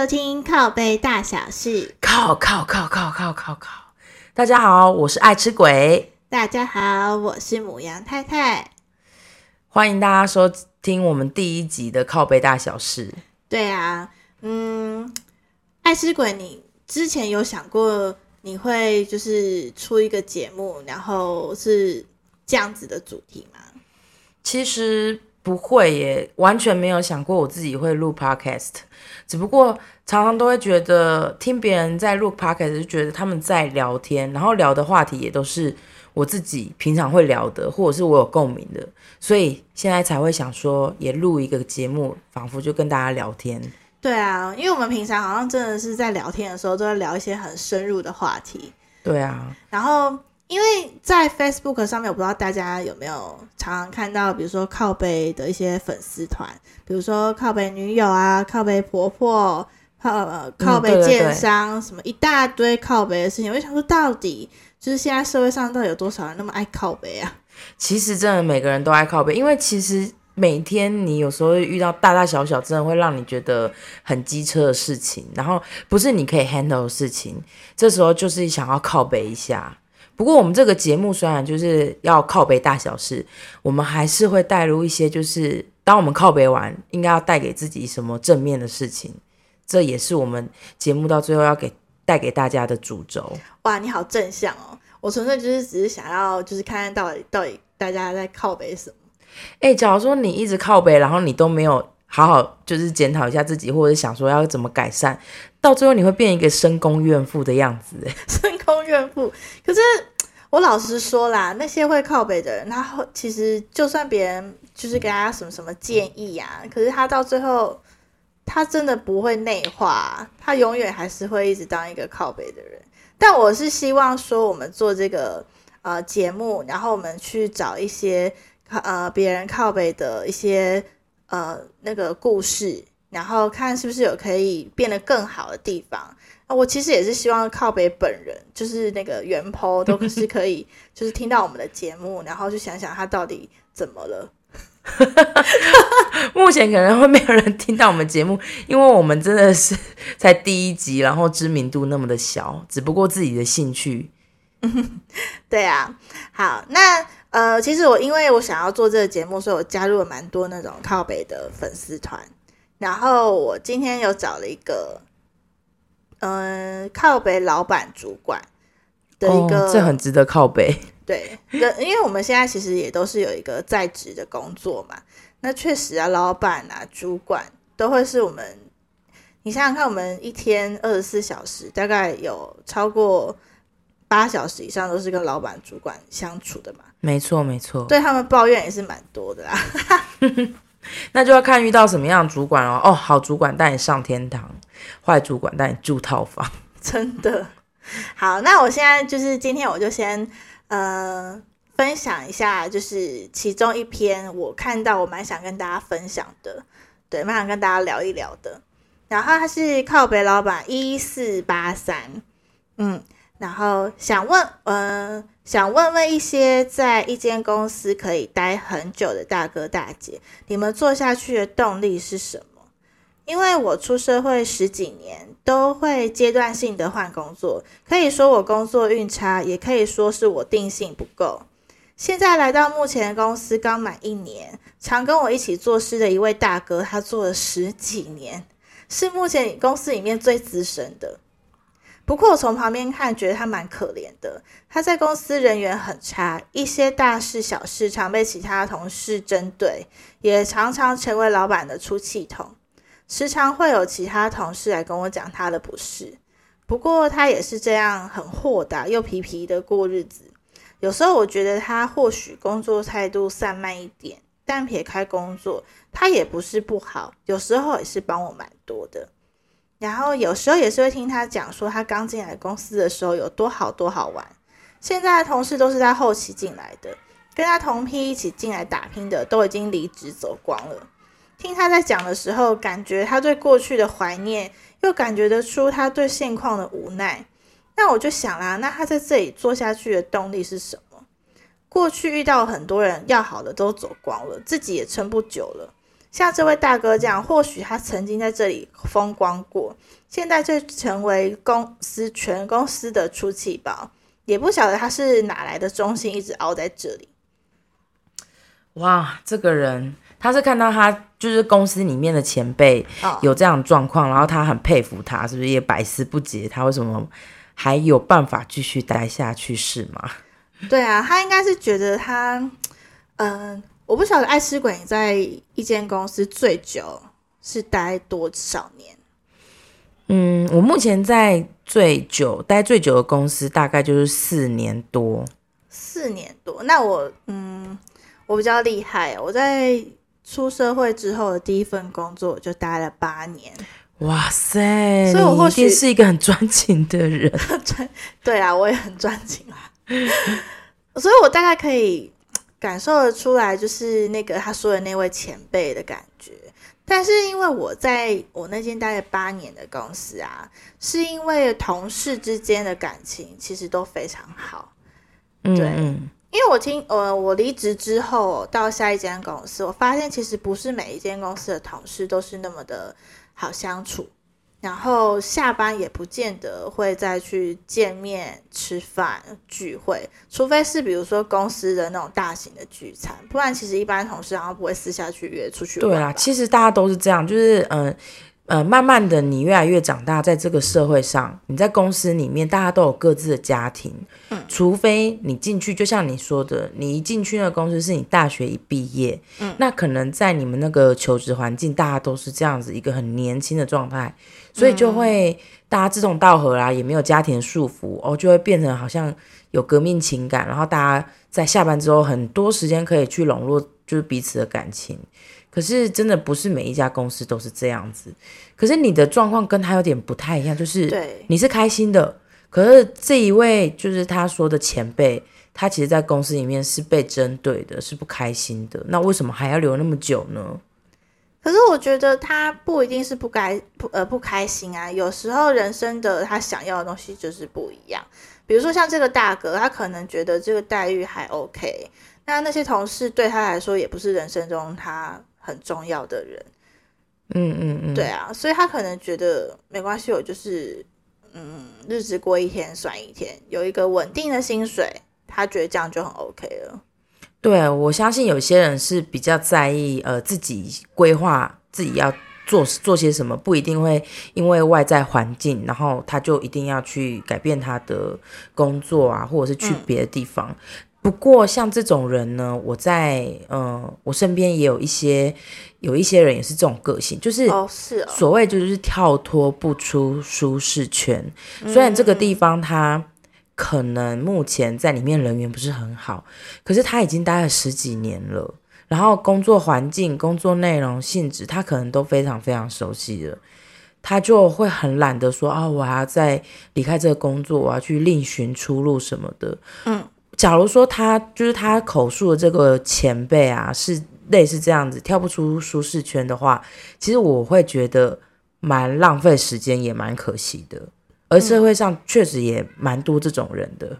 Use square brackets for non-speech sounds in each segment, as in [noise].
收听靠背大小事。靠靠靠靠靠靠靠！大家好，我是爱吃鬼，大家好，我是母羊太太。欢迎大家收听我们第一集的靠背大小事。对啊，嗯，爱吃鬼，你之前有想过你会就是出一个节目，然后是这样子的主题吗？其实不会耶，完全没有想过我自己会录 podcast，只不过常常都会觉得听别人在录 podcast，就觉得他们在聊天，然后聊的话题也都是我自己平常会聊的，或者是我有共鸣的，所以现在才会想说也录一个节目，仿佛就跟大家聊天。对啊，因为我们平常好像真的是在聊天的时候都在聊一些很深入的话题，对啊，然后因为在 Facebook 上面，我不知道大家有没有常常看到，比如说靠背的一些粉丝团，比如说靠背女友啊、靠背婆婆、靠呃靠背对对对建商，什么一大堆靠背的事情。我就想说，到底就是现在社会上到底有多少人那么爱靠背啊？[laughs] 其实真的每个人都爱靠背，因为其实每天你有时候遇到大大小小，真的会让你觉得很机车的事情，然后不是你可以 handle 的事情，这时候就是想要靠背一下。不过我们这个节目虽然就是要靠背大小事，我们还是会带入一些，就是当我们靠背完，应该要带给自己什么正面的事情，这也是我们节目到最后要给带给大家的主轴。哇，你好正向哦！我纯粹就是只是想要就是看看到底到底大家在靠北什么。哎、假如说你一直靠北，然后你都没有好好就是检讨一下自己，或者想说要怎么改善，到最后你会变一个深宫怨妇的样子。哎 [laughs] 深宫怨妇。可是我老实说啦，那些会靠北的人，他后其实就算别人就是给他什么什么建议呀、可是他到最后，他真的不会内化，他永远还是会一直当一个靠北的人。但我是希望说，我们做这个呃节目，然后我们去找一些呃别人靠北的一些呃那个故事，然后看是不是有可以变得更好的地方。我其实也是希望靠北本人，就是那个原 po 都是可以，[laughs] 就是听到我们的节目，然后去想想他到底怎么了。[laughs] 目前可能会没有人听到我们节目，因为我们真的是才第一集，然后知名度那么的小，只不过自己的兴趣。对啊，好，那呃，其实我因为我想要做这个节目，所以我加入了蛮多那种靠北的粉丝团。然后我今天有找了一个，嗯、靠北老板主管的一个，哦，这很值得靠背。对，跟因为我们现在其实也都是有一个在职的工作嘛，那确实啊，老板啊、主管都会是我们，你想想看，我们一天二十四小时，大概有超过八小时以上都是跟老板、主管相处的嘛，没错，没错。对他们抱怨也是蛮多的啦。[laughs] [laughs] 那就要看遇到什么样的主管哦。哦，好主管带你上天堂，坏主管带你住套房。[laughs] 真的。好，那我现在就是今天我就先呃分享一下，就是其中一篇我看到我蛮想跟大家分享的，对，蛮想跟大家聊一聊的。然后他是靠北老板一四八三，嗯，然后想问，呃，想问问一些在一间公司可以待很久的大哥大姐，你们做下去的动力是什么？因为我出社会十几年，都会阶段性的换工作，可以说我工作运差，也可以说是我定性不够。现在来到目前的公司刚满一年，常跟我一起做事的一位大哥，他做了十几年，是目前公司里面最资深的。不过我从旁边看，觉得他蛮可怜的。他在公司人缘很差，一些大事小事常被其他同事针对，也常常成为老板的出气筒。时常会有其他同事来跟我讲他的不是，不过他也是这样很豁达又皮皮的过日子。有时候我觉得他或许工作态度散漫一点，但撇开工作，他也不是不好，有时候也是帮我蛮多的。然后有时候也是会听他讲说，他刚进来公司的时候有多好多好玩。现在的同事都是他后期进来的，跟他同批一起进来打拼的都已经离职走光了。听他在讲的时候，感觉他对过去的怀念，又感觉得出他对现况的无奈。那我就想啦，那他在这里做下去的动力是什么？过去遇到很多人要好的都走光了，自己也撑不久了。像这位大哥这样，或许他曾经在这里风光过，现在却成为公司全公司的出气包，也不晓得他是哪来的忠心，一直熬在这里。哇，这个人他是看到他就是公司里面的前辈哦有这样状况，然后他很佩服他，是不是也百思不解他为什么还有办法继续待下去是吗？对啊，他应该是觉得他，嗯、我不晓得爱吃鬼在一间公司最久是待多少年。嗯，我目前在最久待最久的公司大概就是四年多。四年多，那我嗯，我比较厉害，我在出社会之后的第一份工作我就待了八年。哇塞！所以我或定是一个很专情的人。[laughs] 对啊，我也很专情啊，所以我大概可以感受得出来，就是那个他说的那位前辈的感觉。但是因为我在我那间待了八年的公司啊，是因为同事之间的感情其实都非常好。嗯对嗯因为我听呃，我离职之后到下一间公司，我发现其实不是每一间公司的同事都是那么的好相处，然后下班也不见得会再去见面吃饭聚会，除非是比如说公司的那种大型的聚餐，不然其实一般同事好像不会私下去约出去玩。对啦，其实大家都是这样，就是嗯。呃，慢慢的，你越来越长大，在这个社会上，你在公司里面，大家都有各自的家庭。嗯，除非你进去，就像你说的，你一进去那个公司是你大学一毕业，嗯，那可能在你们那个求职环境，大家都是这样子一个很年轻的状态，所以就会大家志同道合啦，也没有家庭束缚，哦，就会变成好像有革命情感，然后大家在下班之后很多时间可以去笼络，就是彼此的感情。可是真的不是每一家公司都是这样子。可是你的状况跟他有点不太一样，就是对你是开心的，可是这一位就是他说的前辈，他其实在公司里面是被针对的，是不开心的。那为什么还要留那么久呢？可是我觉得他不一定是不该不呃不开心啊，有时候人生的他想要的东西就是不一样。比如说像这个大哥，他可能觉得这个待遇还 OK，那那些同事对他来说也不是人生中他很重要的人，嗯嗯嗯，对啊，所以他可能觉得没关系，我就是嗯日子过一天算一天，有一个稳定的薪水，他觉得这样就很 OK 了。对，我相信有些人是比较在意呃自己规划自己要做做些什么，不一定会因为外在环境，然后他就一定要去改变他的工作啊，或者是去嗯别的地方。不过像这种人呢，我在呃我身边也有一些有一些人也是这种个性，就是哦，是哦，所谓就是跳脱不出舒适圈。虽然这个地方他可能目前在里面人缘不是很好，可是他已经待了十几年了，然后工作环境、工作内容、性质，他可能都非常非常熟悉了。他就会很懒得说啊，我还要再离开这个工作，我要去另寻出路什么的。嗯，假如说他就是他口述的这个前辈啊，是类似这样子跳不出舒适圈的话，其实我会觉得蛮浪费时间，也蛮可惜的。而社会上确实也蛮多这种人的。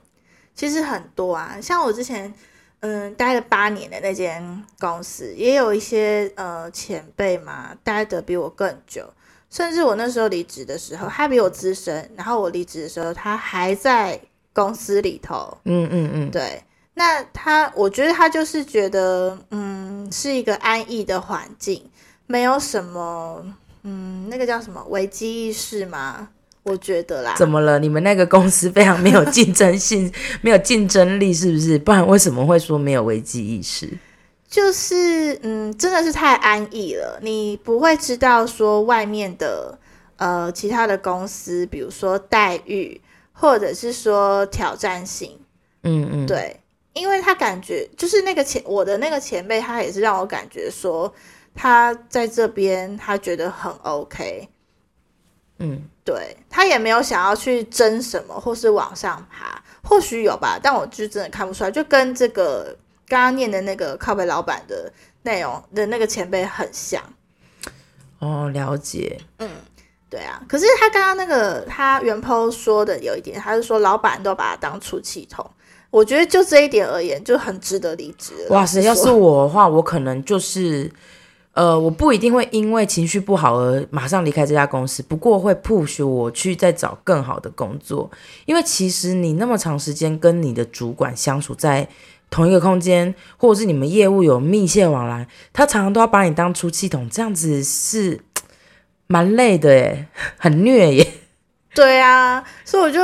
其实很多啊，像我之前嗯待了八年的那间公司，也有一些呃前辈嘛，待的比我更久，甚至我那时候离职的时候，他比我资深，然后我离职的时候，他还在公司里头。嗯嗯嗯，对，那他我觉得他就是觉得嗯是一个安逸的环境，没有什么嗯那个叫什么危机意识吗？我觉得啦，怎么了？你们那个公司非常没有竞争性，[laughs] 没有竞争力，是不是？不然为什么会说没有危机意识？就是嗯，真的是太安逸了，你不会知道说外面的呃其他的公司，比如说待遇，或者是说挑战性，嗯嗯，，对，因为他感觉就是那个前我的那个前辈，他也是让我感觉说他在这边他觉得很 OK，嗯，对他也没有想要去争什么或是往上爬，或许有吧，但我就真的看不出来，就跟这个刚刚念的那个靠北老板的内容的那个前辈很像。哦，了解。对啊，可是他刚刚那个他原 po 说的有一点，他是说老板都把他当出气筒，我觉得就这一点而言就很值得离职。哇塞，要是我的话，我可能就是呃，我不一定会因为情绪不好而马上离开这家公司，不过会 push 我去再找更好的工作。因为其实你那么长时间跟你的主管相处在同一个空间，或者是你们业务有密切往来，他常常都要把你当出气筒，这样子是蛮累的耶，[laughs] 很虐耶。对啊，所以我就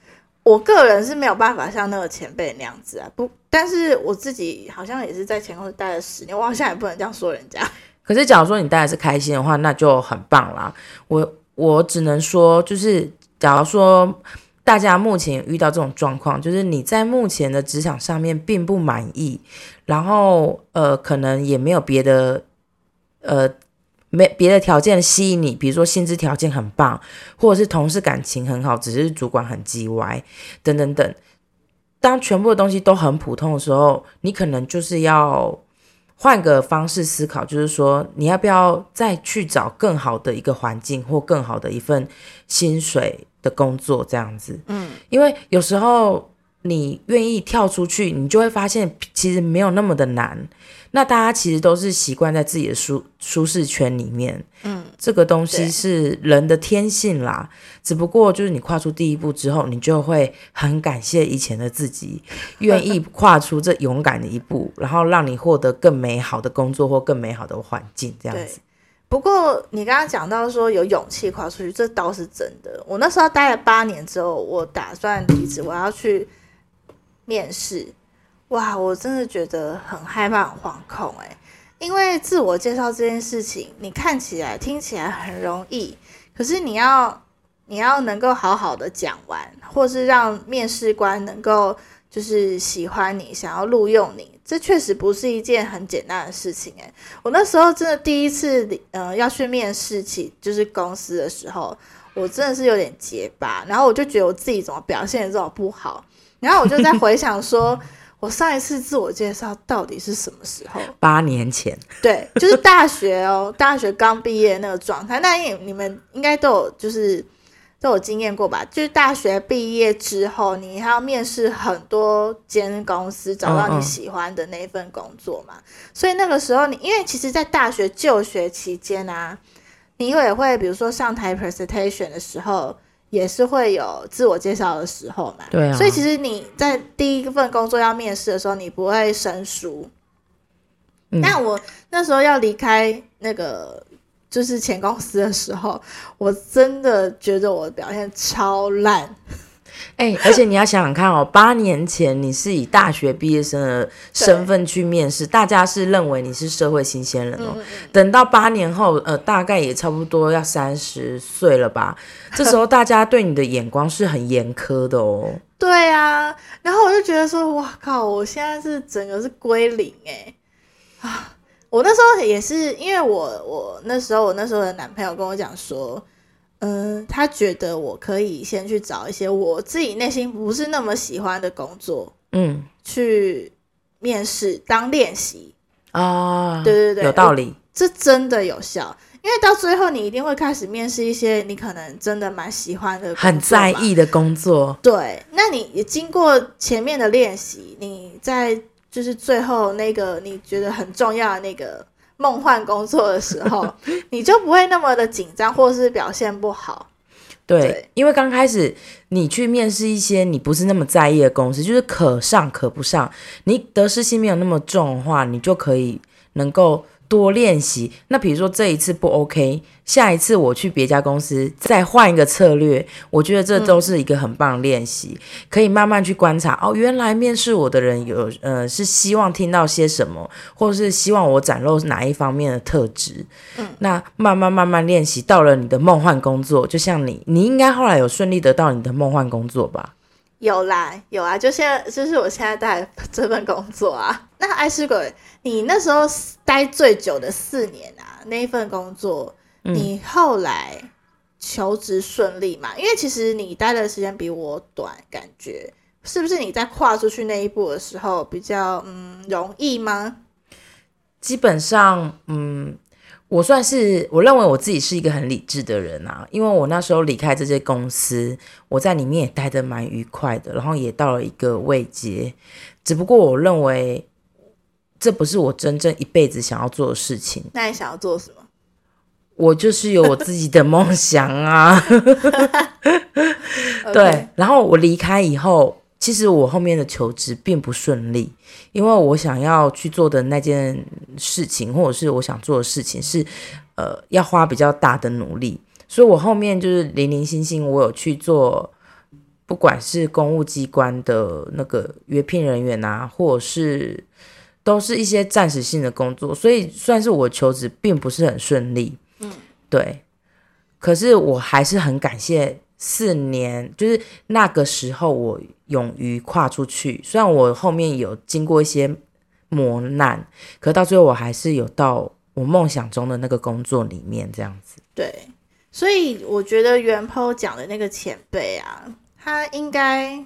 [tsk] 我个人是没有办法像那个前辈那样子啊，不，但是我自己好像也是在前公司待了十年，我好像也不能这样说人家。可是，假如说你待的是开心的话，那就很棒啦。我我只能说，就是假如说大家目前遇到这种状况，就是你在目前的职场上面并不满意，然后呃，可能也没有别的呃没别的条件吸引你，比如说薪资条件很棒，或者是同事感情很好，只是主管很叽歪等等等。当全部的东西都很普通的时候，你可能就是要。换个方式思考，就是说，你要不要再去找更好的一个环境或更好的一份薪水的工作，这样子。嗯，因为有时候你愿意跳出去，你就会发现其实没有那么的难。那大家其实都是习惯在自己的舒舒适圈里面，嗯，这个东西是人的天性啦。只不过就是你跨出第一步之后，你就会很感谢以前的自己，[laughs] 愿意跨出这勇敢的一步，然后让你获得更美好的工作或更美好的环境，这样子。不过你刚刚讲到说有勇气跨出去，这倒是真的。我那时候待了八年之后，我打算离职，我要去面试。哇，我真的觉得很害怕、很惶恐哎，因为自我介绍这件事情，你看起来、听起来很容易，可是你要你要能够好好的讲完，或是让面试官能够就是喜欢你、想要录用你，这确实不是一件很简单的事情哎。我那时候真的第一次呃要去面试起就是公司的时候，我真的是有点结巴，然后我就觉得我自己怎么表现的这么不好，然后我就在回想说。我上一次自我介绍到底是什么时候？八年前。对，就是大学哦，大学刚毕业那个状态。那你你们应该都有就是都有经验过吧？就是大学毕业之后，你还要面试很多间公司，找到你喜欢的那一份工作嘛。所以那个时候，你因为其实，在大学就学期间啊，你也会比如说上台 presentation 的时候。也是会有自我介绍的时候嘛，对啊，所以其实你在第一份工作要面试的时候，你不会生疏。但我那时候要离开那个就是前公司的时候，我真的觉得我表现超烂。哎，而且你要想想看哦，[laughs] 八年前你是以大学毕业生的身份去面试，大家是认为你是社会新鲜人哦。等到八年后，呃，大概也差不多要三十岁了吧？这时候大家对你的眼光是很严苛的哦。[laughs] 对啊，然后我就觉得说，哇靠，我现在是整个是归零哎啊！我那时候也是，因为我我那时候我那时候的男朋友跟我讲说。嗯，他觉得我可以先去找一些我自己内心不是那么喜欢的工作，嗯，去面试当练习啊。对对对，有道理，这真的有效。因为到最后你一定会开始面试一些你可能真的蛮喜欢的、很在意的工作。对，那你经过前面的练习，你在就是最后那个你觉得很重要的那个。梦幻工作的时候，[laughs] 你就不会那么的紧张，或是表现不好。对，因为刚开始你去面试一些你不是那么在意的公司，就是可上可不上，你得失心没有那么重的话，你就可以能够。多练习。那比如说这一次不 OK，下一次我去别家公司再换一个策略，我觉得这都是一个很棒的练习，可以慢慢去观察。哦，原来面试我的人有呃是希望听到些什么，或者是希望我展露哪一方面的特质。嗯，那慢慢慢慢练习，到了你的梦幻工作，就像你，你应该后来有顺利得到你的梦幻工作吧？有啦，有啊，就现在就是我现在在 [laughs] 这份工作啊。那爱吃鬼，你那时候待最久的四年啊，那一份工作，你后来求职顺利嘛？因为其实你待的时间比我短，感觉是不是你在跨出去那一步的时候比较嗯容易吗？基本上，嗯。我算是我认为我自己是一个很理智的人啊，因为我那时候离开这些公司，我在里面也待得蛮愉快的，然后也到了一个位阶。只不过我认为这不是我真正一辈子想要做的事情。那你想要做什么？我就是有我自己的梦想啊。[laughs] [laughs] 对，然后我离开以后，其实我后面的求职并不顺利，因为我想要去做的那件事情，或者是我想做的事情，是呃要花比较大的努力，所以我后面就是零零星星，我有去做，不管是公务机关的那个约聘人员啊，或者是都是一些暂时性的工作，所以算是我求职并不是很顺利。嗯，对，可是我还是很感谢四年，就是那个时候我勇于跨出去。虽然我后面有经过一些磨难，可到最后我还是有到我梦想中的那个工作里面，这样子。对，所以我觉得袁抛讲的那个前辈啊，他应该，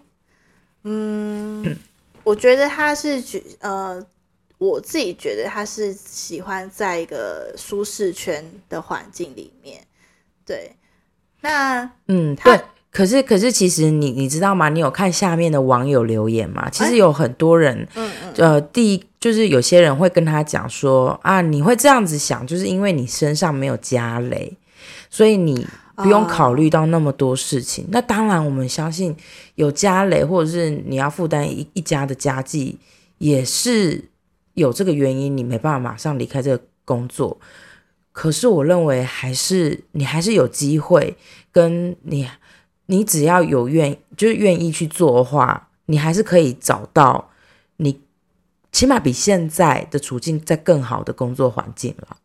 嗯，我觉得他是觉呃，我自己觉得他是喜欢在一个舒适圈的环境里面。对，那嗯，他对。可是，可是，其实你你知道吗？你有看下面的网友留言吗？其实有很多人，嗯嗯，呃，第一就是有些人会跟他讲说啊，你会这样子想，就是因为你身上没有家累，所以你不用考虑到那么多事情。那当然，我们相信有家累，或者是你要负担一一家的家计，也是有这个原因，你没办法马上离开这个工作。可是我认为，还是你还是有机会，跟你你只要有愿，就是愿意去做的话，你还是可以找到你起码比现在的处境在更好的工作环境了。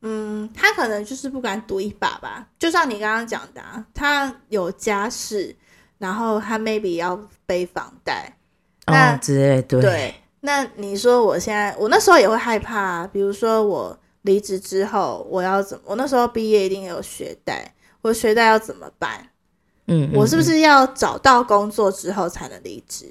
嗯，他可能就是不敢赌一把吧。就像你刚刚讲的、啊，他有家室，然后他 maybe 要背房贷，那哦，之类对对，那你说我现在，我那时候也会害怕、啊，比如说我离职之后，我要怎么？我那时候毕业一定有学贷，我学贷要怎么办？嗯，嗯嗯我是不是要找到工作之后才能离职？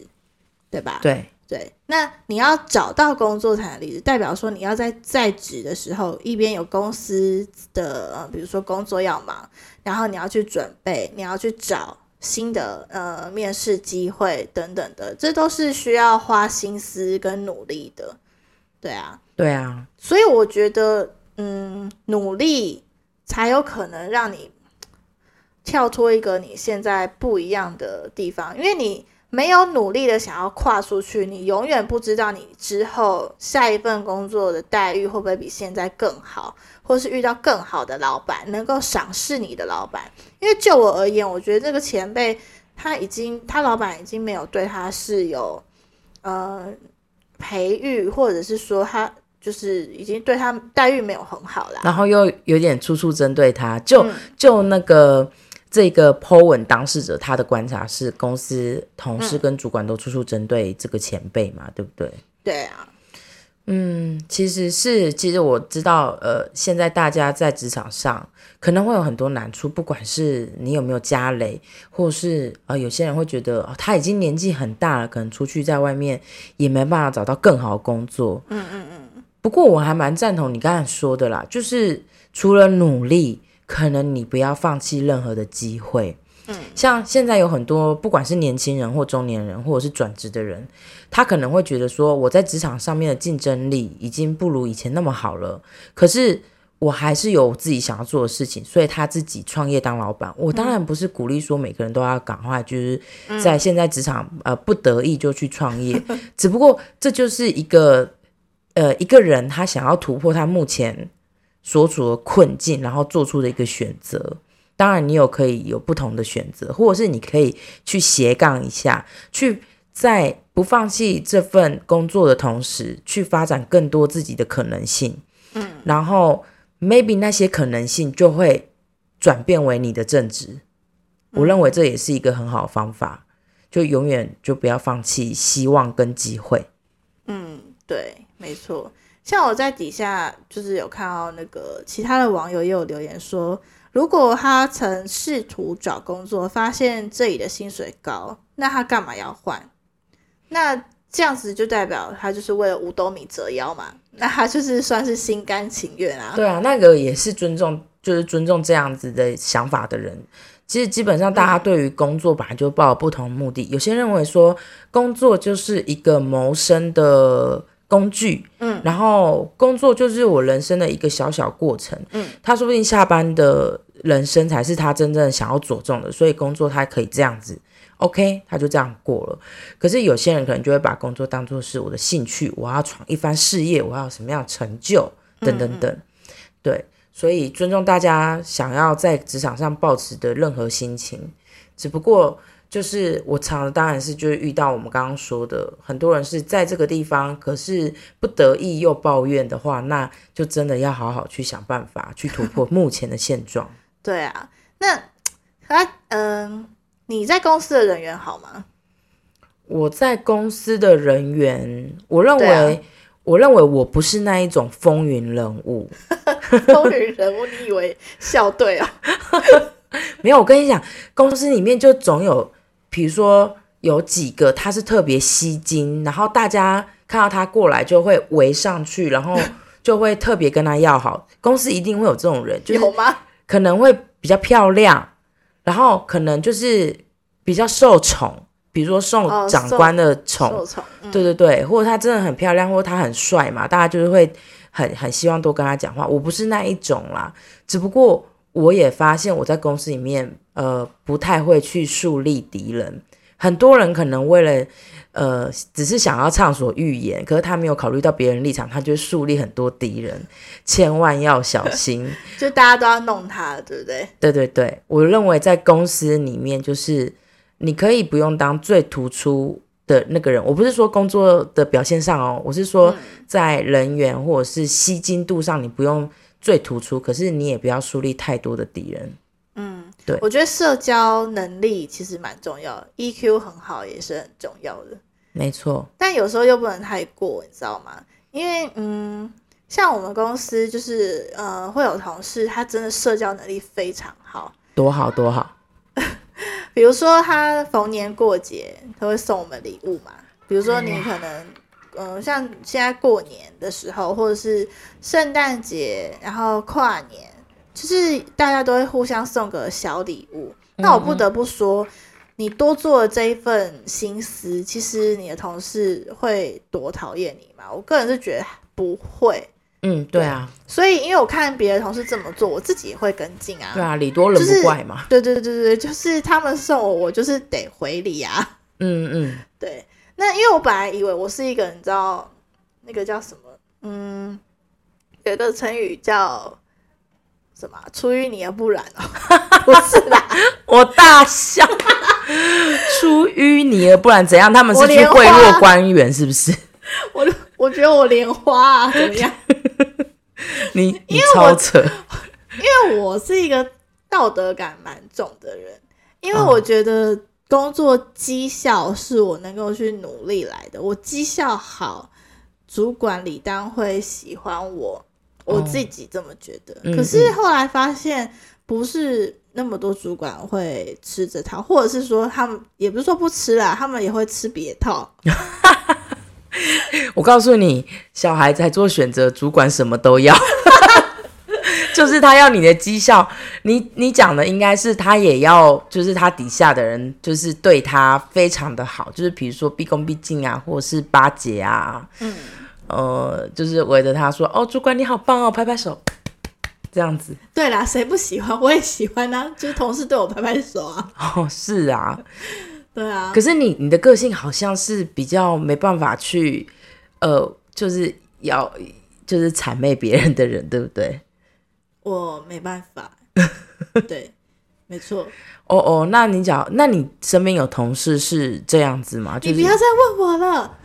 对吧？对？对，那你要找到工作才能离职，代表说你要在在职的时候，一边有公司的，呃，比如说工作要忙，然后你要去准备，你要去找新的呃面试机会等等的，这都是需要花心思跟努力的。对啊，对啊，所以我觉得，嗯，努力才有可能让你跳脱一个你现在不一样的地方，因为你没有努力的想要跨出去，你永远不知道你之后下一份工作的待遇会不会比现在更好，或是遇到更好的老板，能够赏识你的老板。因为就我而言，我觉得这个前辈他已经，他老板已经没有对他是有呃培育，或者是说他就是已经对他待遇没有很好啦。然后又有点处处针对他，就、嗯就那个这个 Po 文当事者，他的观察是公司同事跟主管都处处针对这个前辈嘛，对不对？对啊，嗯，其实是，其实我知道，呃，现在大家在职场上可能会有很多难处，不管是你有没有家累，或是呃，有些人会觉得、哦、他已经年纪很大了，可能出去在外面也没办法找到更好的工作。嗯嗯嗯，不过我还蛮赞同你刚才说的啦，就是除了努力，可能你不要放弃任何的机会。嗯，像现在有很多不管是年轻人或中年人，或者是转职的人，他可能会觉得说，我在职场上面的竞争力已经不如以前那么好了，可是我还是有自己想要做的事情，所以他自己创业当老板。我当然不是鼓励说每个人都要赶快就是在现在职场、呃不得已就去创业，[laughs] 只不过这就是一个呃一个人他想要突破他目前所处的困境，然后做出的一个选择。当然，你有可以有不同的选择，或者是你可以去斜杠一下，去在不放弃这份工作的同时，去发展更多自己的可能性。嗯，然后 maybe 那些可能性就会转变为你的正职。我认为这也是一个很好的方法，就永远就不要放弃希望跟机会。嗯，对，没错。像我在底下就是有看到那个其他的网友也有留言说，如果他曾试图找工作，发现这里的薪水高，那他干嘛要换？那这样子就代表他就是为了五斗米折腰嘛？那他就是算是心甘情愿啊。对啊，那个也是尊重，就是尊重这样子的想法的人。其实基本上大家对于工作本来就抱有不同目的，有些认为说工作就是一个谋生的工具，嗯。然后工作就是我人生的一个小小过程，嗯，他说不定下班的人生才是他真正想要着重的，所以工作他可以这样子，OK，他就这样过了。可是有些人可能就会把工作当做是我的兴趣，我要闯一番事业，我要有什么样的成就，等等等，对，所以尊重大家想要在职场上保持的任何心情，只不过。就是我常当然是就是遇到我们刚刚说的，很多人是在这个地方，可是不得意又抱怨的话，那就真的要好好去想办法去突破目前的现状。[laughs] 对啊，那他嗯、你在公司的人缘好吗？我在公司的人员，我认为、啊我认为我不是那一种风云人物，[laughs] 风云人物，你以为校队啊？[laughs] 没有，我跟你讲，公司里面就总有，比如说有几个他是特别吸睛，然后大家看到他过来就会围上去，然后 [laughs] 就会特别跟他要好。公司一定会有这种人，就是有吗？可能会比较漂亮，然后可能就是比较受宠，比如说受哦长官的宠，对对对，或者他真的很漂亮，或者他很帅嘛，大家就是会很很希望多跟他讲话。我不是那一种啦，只不过我也发现我在公司里面，呃，不太会去树立敌人。很多人可能为了呃，只是想要畅所欲言，可是他没有考虑到别人立场，他就会树立很多敌人，千万要小心。[laughs] 就大家都要弄他，对不对？对对对，我认为在公司里面，就是你可以不用当最突出的那个人。我不是说工作的表现上哦，我是说在人员或者是吸金度上，你不用最突出，可是你也不要树立太多的敌人。嗯，对我觉得社交能力其实蛮重要的，EQ 很好也是很重要的，没错，但有时候又不能太过，你知道吗？因为嗯，像我们公司就是呃，会有同事他真的社交能力非常好，多好多好。[laughs] 比如说他逢年过节他会送我们礼物嘛，比如说你可能。嗯，像现在过年的时候，或者是圣诞节，然后跨年，就是大家都会互相送个小礼物。那我不得不说，你多做了这一份心思，其实你的同事会多讨厌你吗？我个人是觉得不会。嗯，对啊，所以，因为我看别的同事这么做，我自己也会跟进啊。对啊，礼多人不怪嘛。对对对对对，就是他们送我，我就是得回礼啊。嗯嗯，[laughs] 对，那因为我本来以为我是一个，你知道那个叫什么？嗯，有一个成语叫什么啊？出淤泥而不染哦，[laughs] 不是啦，[laughs] 我大笑，[laughs] 出淤泥而不染怎样？他们是去贿花赂官员，是不是？我我觉得我莲花啊，怎么样？你你超扯。因为我是一个道德感蛮重的人，因为嗯我觉得工作绩效是我能够去努力来的，我绩效好，主管理当会喜欢我，我自己这么觉得。嗯可是后来发现，不是那么多主管会吃这套，或者是说他们也不是说不吃啦，他们也会吃别套。[laughs] 我告诉你，小孩在做选择，主管什么都要，就是他要你的绩效。你你讲的应该是他也要，就是他底下的人就是对他非常的好，就是比如说毕恭毕敬啊，或者是巴结啊，嗯，呃，就是围着他说：“哦，主管你好棒哦，拍拍手。”这样子对啦，谁不喜欢？我也喜欢啊，就是同事对我拍拍手啊。[laughs] 哦，是啊。对啊，可是你你的个性好像是比较没办法去，呃，就是要就是谄媚别人的人，对不对？我没办法。[laughs] 对，没错。哦哦，那你讲，那你身边有同事是这样子吗？就是你不要再问我了。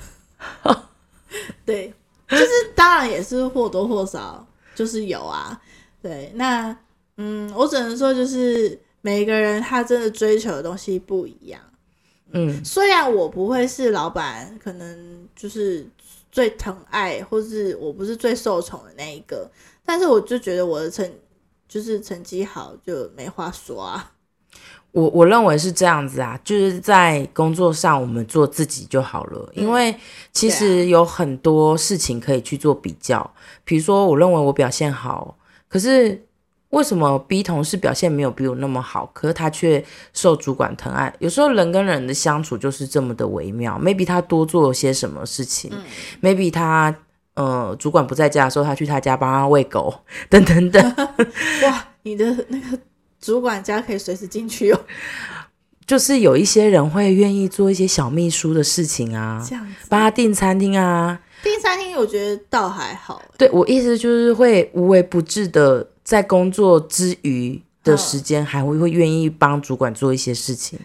[laughs] 对，就是当然也是或多或少就是有啊。对，那嗯，我只能说就是每个人他真的追求的东西不一样。嗯虽然我不会是老板，可能就是最疼爱，或是我不是最受宠的那一个，但是我就觉得我的成就是成绩好就没话说啊。我我认为是这样子啊，就是在工作上我们做自己就好了，因为其实有很多事情可以去做比较，比如说我认为我表现好，可是为什么 B 同事表现没有比我那么好，可是他却受主管疼爱？有时候人跟人的相处就是这么的微妙。Maybe 他多做了些什么事情，Maybe 他呃主管不在家的时候，他去他家帮他喂狗，等等等。[laughs] 哇，你的那个主管家可以随时进去哦。[laughs] 就是有一些人会愿意做一些小秘书的事情啊，这样子帮他订餐厅啊。订餐厅我觉得倒还好，对我意思就是会无微不至的在工作之余的时间，还会会愿意帮主管做一些事情。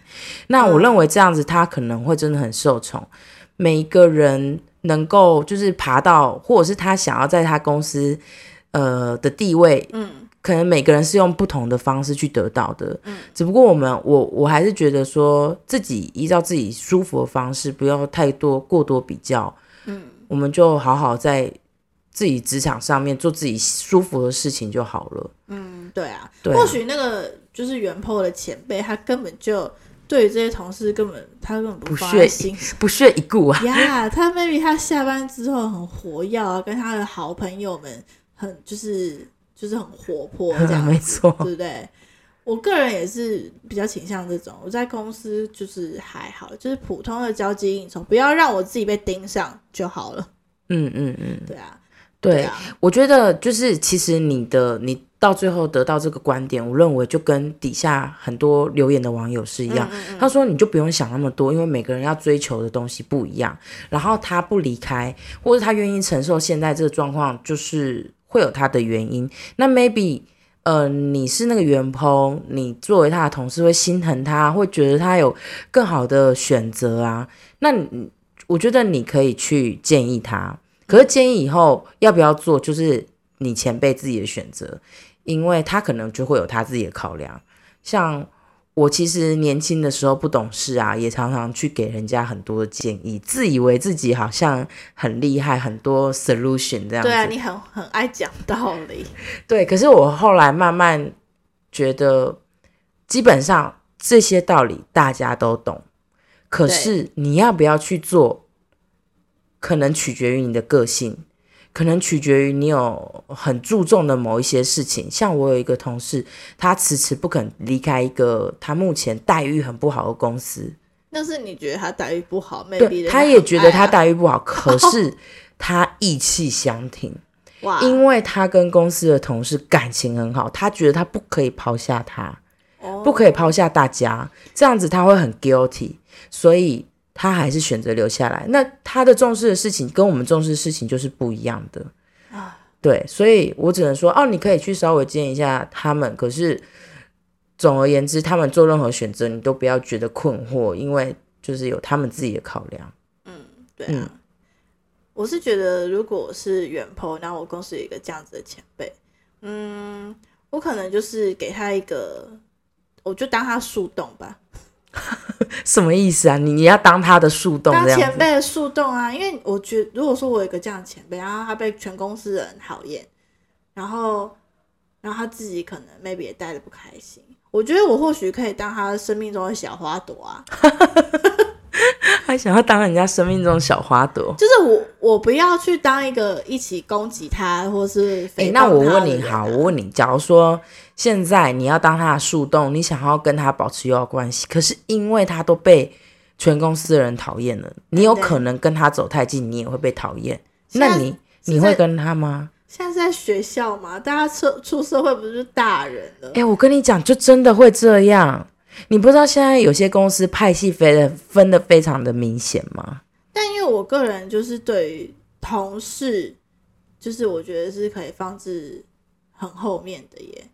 那我认为这样子他可能会真的很受宠。每一个人能够就是爬到，或者是他想要在他公司呃的地位，嗯。可能每个人是用不同的方式去得到的，嗯，只不过我们我我还是觉得说自己依照自己舒服的方式，不要太多过多比较，嗯，我们就好好在自己职场上面做自己舒服的事情就好了，嗯，对啊，或许那个就是原 po 的前辈，他根本就对于这些同事根本他根本不屑心，不屑一顾啊，呀，他 maybe 他下班之后很活跃啊，跟他的好朋友们很就是。就是很活泼这样，[laughs] 没错，对不对？我个人也是比较倾向这种。我在公司就是还好，就是普通的交际应酬，不要让我自己被盯上就好了。嗯嗯嗯，对啊，对啊。我觉得就是其实你的你到最后得到这个观点，我认为就跟底下很多留言的网友是一样。他说你就不用想那么多，因为每个人要追求的东西不一样。然后他不离开，或者他愿意承受现在这个状况，就是。会有他的原因，那 maybe，呃，你是那个员工，你作为他的同事会心疼他，会觉得他有更好的选择啊。那我觉得你可以去建议他，可是建议以后要不要做，就是你前辈自己的选择，因为他可能就会有他自己的考量，像。我其实年轻的时候不懂事啊，也常常去给人家很多的建议，自以为自己好像很厉害，很多 solution 这样。对啊，你很很爱讲道理。对，可是我后来慢慢觉得，基本上这些道理大家都懂，可是你要不要去做，可能取决于你的个性。可能取决于你有很注重的某一些事情，像我有一个同事，他迟迟不肯离开一个他目前待遇很不好的公司。那是你觉得他待遇不好，对，他也觉得他待遇不好，可是他意气相挺，[laughs] 哇！因为他跟公司的同事感情很好，他觉得他不可以抛下他，不可以抛下大家，这样子他会很 guilty，所以。他还是选择留下来，那他的重视的事情跟我们重视的事情就是不一样的啊。对，所以我只能说，哦，你可以去稍微见一下他们。可是总而言之，他们做任何选择，你都不要觉得困惑，因为就是有他们自己的考量。嗯，对啊。我是觉得，如果我是远抛，然后我公司有一个这样子的前辈，嗯，我可能就是给他一个，我就当他树洞吧。[laughs] 什么意思啊？你你要当他的树洞，当前辈的树洞啊！因为我觉得，如果说我有一个这样的前辈，然后他被全公司人讨厌，然后，然后他自己可能 maybe 也待的不开心，我觉得我或许可以当他生命中的小花朵啊。[laughs] [laughs] 还想要当人家生命中的小花朵，就是我，我不要去当一个一起攻击他，或是哎，那我问你，好，我问你，假如说现在你要当他的树洞，你想要跟他保持友好关系，可是因为他都被全公司的人讨厌了，你有可能跟他走太近，你也会被讨厌。那你你会跟他吗？现在是在学校嘛，大家出出社会不是大人了？哎，我跟你讲，就真的会这样。你不知道现在有些公司派系分的分的非常的明显吗？但因为我个人就是对于同事，就是我觉得是可以放置很后面的耶。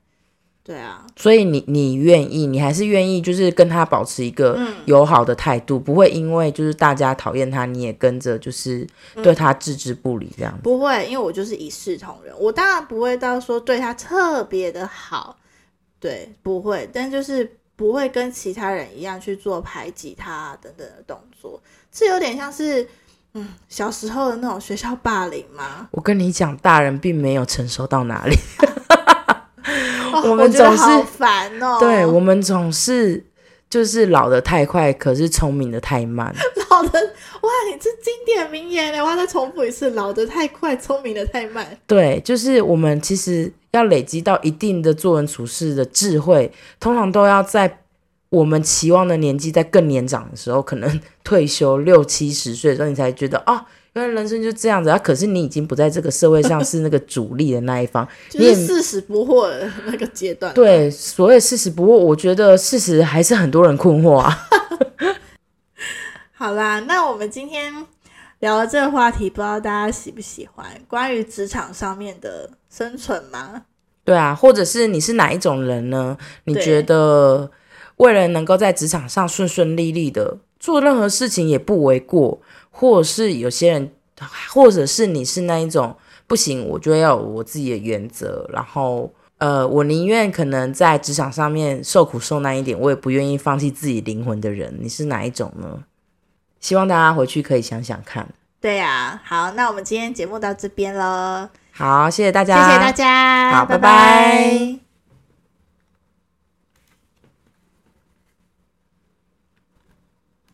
对啊，所以你你愿意，你还是愿意，就是跟他保持一个友好的态度，不会因为就是大家讨厌他，你也跟着就是对他置之不理这样。不会，因为我就是一视同仁，我当然不会到说对他特别的好，对，不会，但就是。不会跟其他人一样去做排挤他等等的动作，这有点像是嗯小时候的那种学校霸凌吗？我跟你讲，大人并没有成熟到哪里。[laughs] 我们总是烦哦，对我们总是就是老的太快，可是聪明的太慢。[laughs] 老的哇，你这经典名言呢，我要再重复一次：老的太快，聪明的太慢。对，就是我们其实要累积到一定的做人处事的智慧，通常都要在我们期望的年纪，在更年长的时候，可能退休六七十岁的时候，你才觉得哦，原来人生就这样子啊。可是你已经不在这个社会上是那个主力的那一方，就是四十不惑的那个阶段。对，所谓四十不惑，我觉得事实还是很多人困惑啊。[laughs] 好啦，那我们今天聊的这个话题，不知道大家喜不喜欢？关于职场上面的生存吗？对啊，或者是你是哪一种人呢？你觉得为了能够在职场上顺顺利利的做任何事情也不为过，或者是有些人，或者是你是那一种不行，我就要有我自己的原则，然后呃，我宁愿可能在职场上面受苦受难一点，我也不愿意放弃自己灵魂的人，你是哪一种呢？希望大家回去可以想想看。对呀，好，那我们今天节目到这边喽。好，谢谢大家，谢谢大家，好，拜拜。